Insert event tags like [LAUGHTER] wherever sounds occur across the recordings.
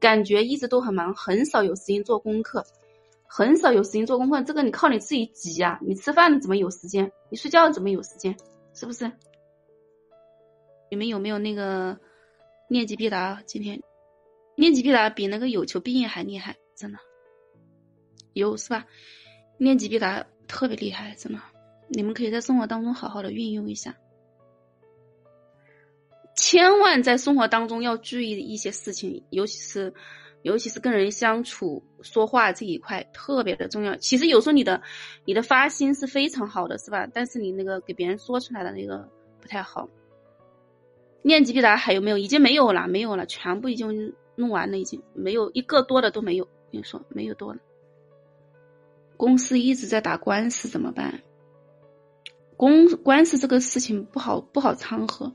感觉一直都很忙，很少有时间做功课，很少有时间做功课。这个你靠你自己挤呀，你吃饭怎么有时间？你睡觉怎么有时间？是不是？你们有没有那个念及必答？今天念及必答比那个有求必应还厉害，真的有是吧？念及必答特别厉害，真的，你们可以在生活当中好好的运用一下。千万在生活当中要注意一些事情，尤其是，尤其是跟人相处、说话这一块特别的重要。其实有时候你的，你的发心是非常好的，是吧？但是你那个给别人说出来的那个不太好。念及必答还有没有？已经没有了，没有了，全部已经弄完了，已经没有一个多的都没有。跟你说，没有多了。公司一直在打官司，怎么办？公官司这个事情不好不好掺和，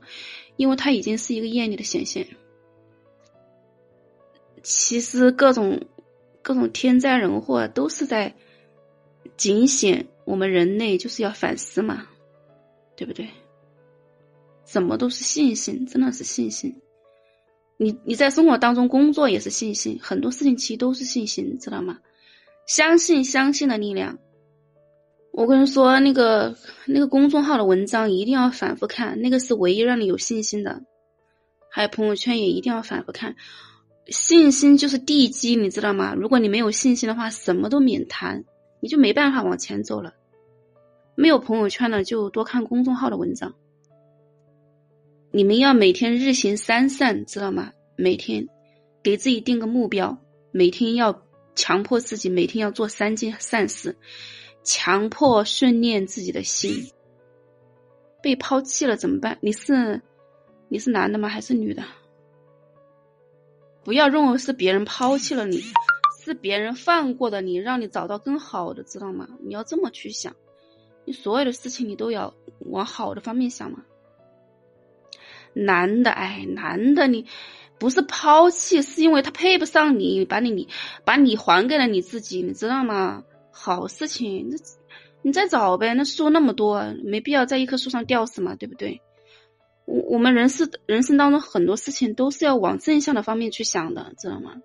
因为它已经是一个业力的显现。其实各种各种天灾人祸都是在警醒我们人类，就是要反思嘛，对不对？什么都是信心，真的是信心。你你在生活当中工作也是信心，很多事情其实都是信心，知道吗？相信相信的力量。我跟你说，那个那个公众号的文章一定要反复看，那个是唯一让你有信心的。还有朋友圈也一定要反复看，信心就是地基，你知道吗？如果你没有信心的话，什么都免谈，你就没办法往前走了。没有朋友圈的就多看公众号的文章。你们要每天日行三善，知道吗？每天给自己定个目标，每天要强迫自己每天要做三件善事。强迫训练自己的心，被抛弃了怎么办？你是你是男的吗？还是女的？不要认为是别人抛弃了你，是别人放过的你，让你找到更好的，知道吗？你要这么去想，你所有的事情你都要往好的方面想嘛。男的，哎，男的，你不是抛弃，是因为他配不上你，把你你把你还给了你自己，你知道吗？好事情，那你再找呗。那树那么多，没必要在一棵树上吊死嘛，对不对？我我们人是人生当中很多事情都是要往正向的方面去想的，知道吗？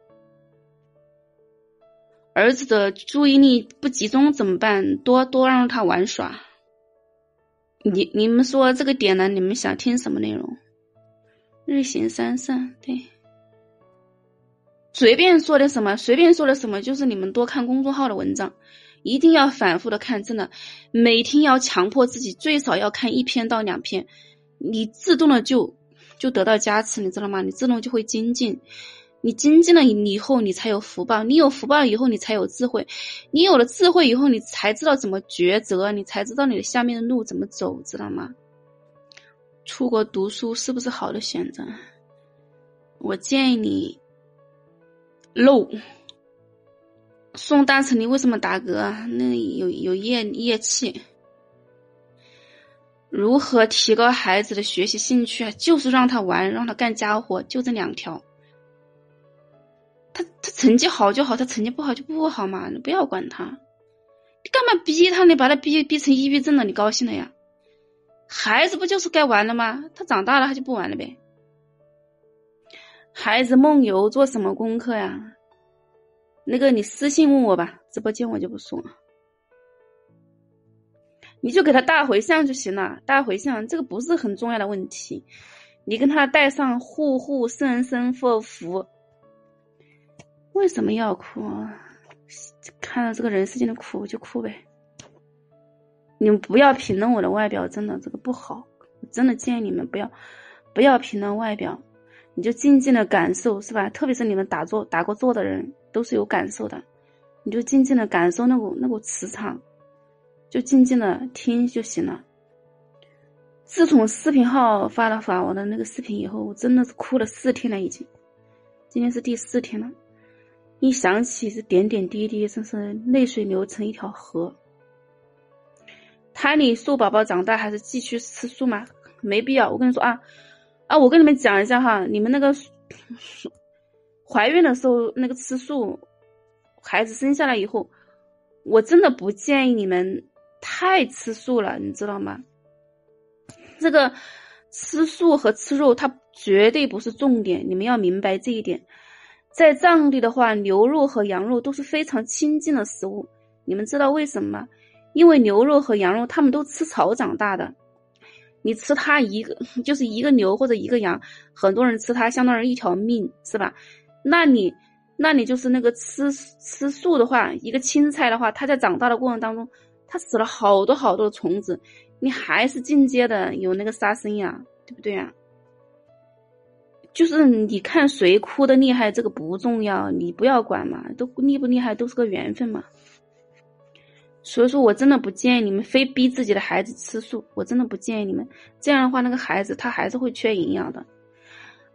儿子的注意力不集中怎么办？多多让他玩耍。你你们说这个点呢？你们想听什么内容？日行三善，对。随便说的什么，随便说的什么，就是你们多看公众号的文章，一定要反复的看，真的，每天要强迫自己最少要看一篇到两篇，你自动的就就得到加持，你知道吗？你自动就会精进，你精进了以后，你才有福报，你有福报以后，你才有智慧，你有了智慧以后，你才知道怎么抉择，你才知道你的下面的路怎么走，知道吗？出国读书是不是好的选择？我建议你。漏，宋大成，你为什么打嗝？那有有液液气。如何提高孩子的学习兴趣？就是让他玩，让他干家伙，就这两条。他他成绩好就好，他成绩不好就不好嘛，你不要管他。你干嘛逼他？你把他逼逼成抑郁症了，你高兴了呀？孩子不就是该玩了吗？他长大了他就不玩了呗。孩子梦游做什么功课呀？那个你私信问我吧，直播间我就不说。你就给他大回向就行了，大回向这个不是很重要的问题。你跟他带上户户生生福福。为什么要哭？看到这个人世间的苦就哭呗。你们不要评论我的外表，真的这个不好。我真的建议你们不要不要评论外表。你就静静的感受，是吧？特别是你们打坐、打过坐的人，都是有感受的。你就静静的感受那股那股磁场，就静静的听就行了。自从视频号发了发我的那个视频以后，我真的是哭了四天了，已经。今天是第四天了，一想起这点点滴滴，真是泪水流成一条河。胎里素宝宝长大还是继续吃素吗？没必要。我跟你说啊。啊，我跟你们讲一下哈，你们那个怀孕的时候那个吃素，孩子生下来以后，我真的不建议你们太吃素了，你知道吗？这个吃素和吃肉它绝对不是重点，你们要明白这一点。在藏地的话，牛肉和羊肉都是非常亲近的食物。你们知道为什么吗？因为牛肉和羊肉，他们都吃草长大的。你吃它一个 [LAUGHS] 就是一个牛或者一个羊，很多人吃它相当于一条命，是吧？那你，那你就是那个吃吃素的话，一个青菜的话，它在长大的过程当中，它死了好多好多的虫子，你还是进阶的有那个杀生呀，对不对呀？就是你看谁哭的厉害，这个不重要，你不要管嘛，都厉不厉害都是个缘分嘛。所以说我真的不建议你们非逼自己的孩子吃素，我真的不建议你们这样的话，那个孩子他还是会缺营养的。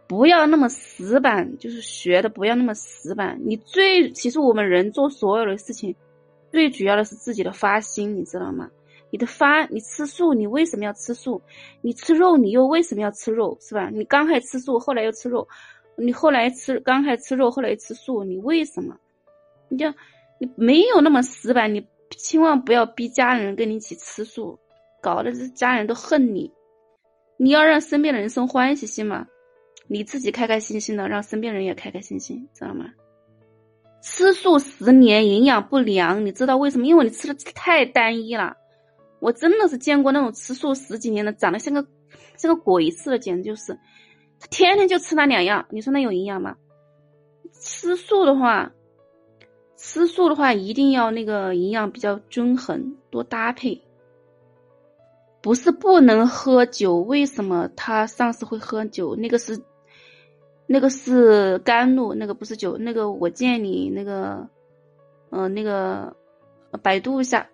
不要那么死板，就是学的不要那么死板。你最其实我们人做所有的事情，最主要的是自己的发心，你知道吗？你的发，你吃素，你为什么要吃素？你吃肉，你又为什么要吃肉？是吧？你刚开始吃素，后来又吃肉，你后来吃刚开始吃肉，后来又吃素，你为什么？你就你没有那么死板，你千万不要逼家人跟你一起吃素，搞得这家人都恨你。你要让身边的人生欢喜心嘛，你自己开开心心的，让身边人也开开心心，知道吗？吃素十年营养不良，你知道为什么？因为你吃的太单一了。我真的是见过那种吃素十几年的，长得像个像个鬼似的，简直就是，他天天就吃那两样，你说那有营养吗？吃素的话，吃素的话一定要那个营养比较均衡，多搭配。不是不能喝酒，为什么他上次会喝酒？那个是那个是甘露，那个不是酒，那个我建议你那个，嗯，那个百度一下。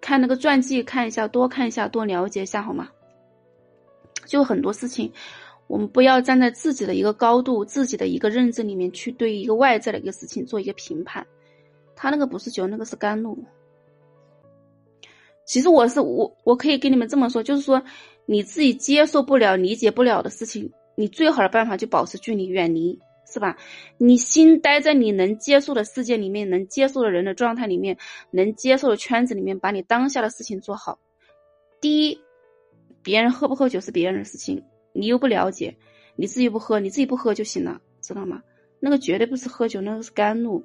看那个传记，看一下，多看一下，多了解一下，好吗？就很多事情，我们不要站在自己的一个高度、自己的一个认知里面去对一个外在的一个事情做一个评判。他那个不是酒，那个是甘露。其实我是我，我可以跟你们这么说，就是说你自己接受不了、理解不了的事情，你最好的办法就保持距离，远离。是吧？你心待在你能接受的世界里面，能接受的人的状态里面，能接受的圈子里面，把你当下的事情做好。第一，别人喝不喝酒是别人的事情，你又不了解，你自己不喝，你自己不喝就行了，知道吗？那个绝对不是喝酒，那个是甘露，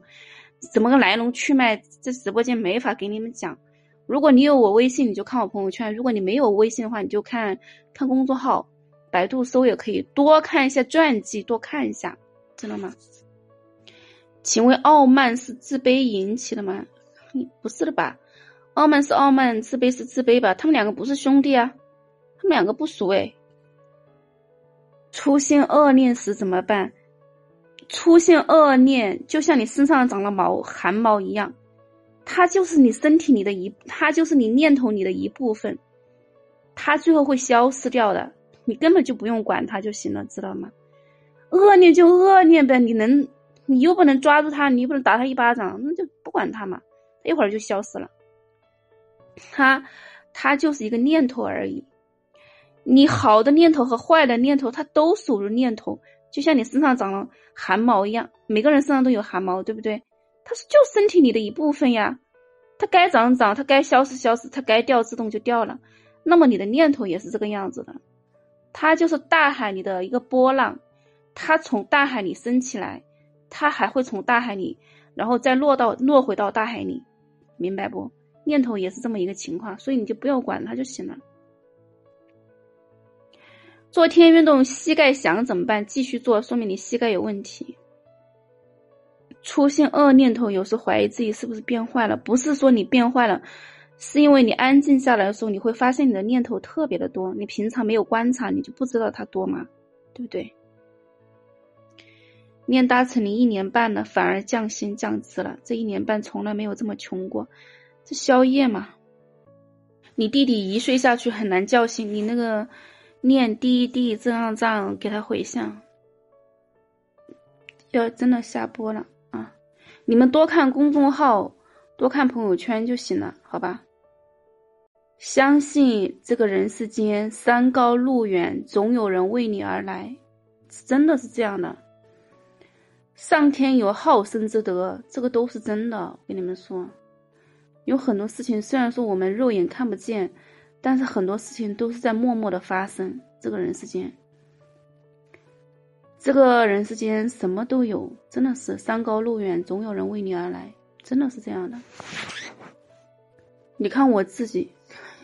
怎么个来龙去脉，在直播间没法给你们讲。如果你有我微信，你就看我朋友圈；如果你没有微信的话，你就看看公众号，百度搜也可以，多看一下传记，多看一下。知道吗？请问傲慢是自卑引起的吗？不是的吧？傲慢是傲慢，自卑是自卑吧？他们两个不是兄弟啊，他们两个不熟哎。出现恶念时怎么办？出现恶念就像你身上长了毛汗毛一样，它就是你身体里的一，它就是你念头里的一部分，它最后会消失掉的，你根本就不用管它就行了，知道吗？恶念就恶念呗，你能，你又不能抓住他，你又不能打他一巴掌，那就不管他嘛，一会儿就消失了。他，他就是一个念头而已。你好的念头和坏的念头，它都属于念头，就像你身上长了汗毛一样，每个人身上都有汗毛，对不对？它是就身体里的一部分呀，它该长长，它该消失消失，它该掉自动就掉了。那么你的念头也是这个样子的，它就是大海里的一个波浪。它从大海里升起来，它还会从大海里，然后再落到落回到大海里，明白不？念头也是这么一个情况，所以你就不要管它就行了。做天运动膝盖响怎么办？继续做，说明你膝盖有问题。出现恶念头，有时怀疑自己是不是变坏了？不是说你变坏了，是因为你安静下来的时候，你会发现你的念头特别的多，你平常没有观察，你就不知道它多嘛，对不对？念大成你一年半了，反而降薪降职了。这一年半从来没有这么穷过，这宵夜嘛。你弟弟一睡下去很难叫醒你，那个念滴滴这样这样给他回向，要真的下播了啊！你们多看公众号，多看朋友圈就行了，好吧？相信这个人世间山高路远，总有人为你而来，真的是这样的。上天有好生之德，这个都是真的。我跟你们说，有很多事情虽然说我们肉眼看不见，但是很多事情都是在默默的发生。这个人世间，这个人世间什么都有，真的是山高路远，总有人为你而来，真的是这样的。你看我自己，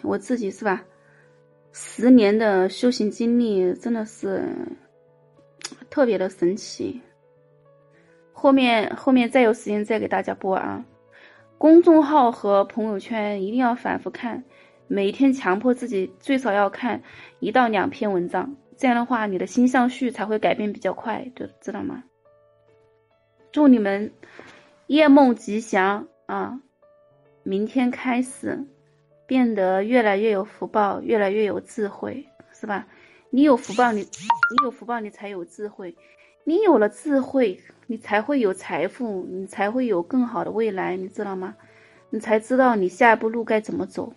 我自己是吧？十年的修行经历真的是特别的神奇。后面后面再有时间再给大家播啊。公众号和朋友圈一定要反复看，每天强迫自己最少要看一到两篇文章，这样的话你的心象序才会改变比较快，就知道吗？祝你们夜梦吉祥啊！明天开始。变得越来越有福报，越来越有智慧，是吧？你有福报，你你有福报，你才有智慧。你有了智慧，你才会有财富，你才会有更好的未来，你知道吗？你才知道你下一步路该怎么走。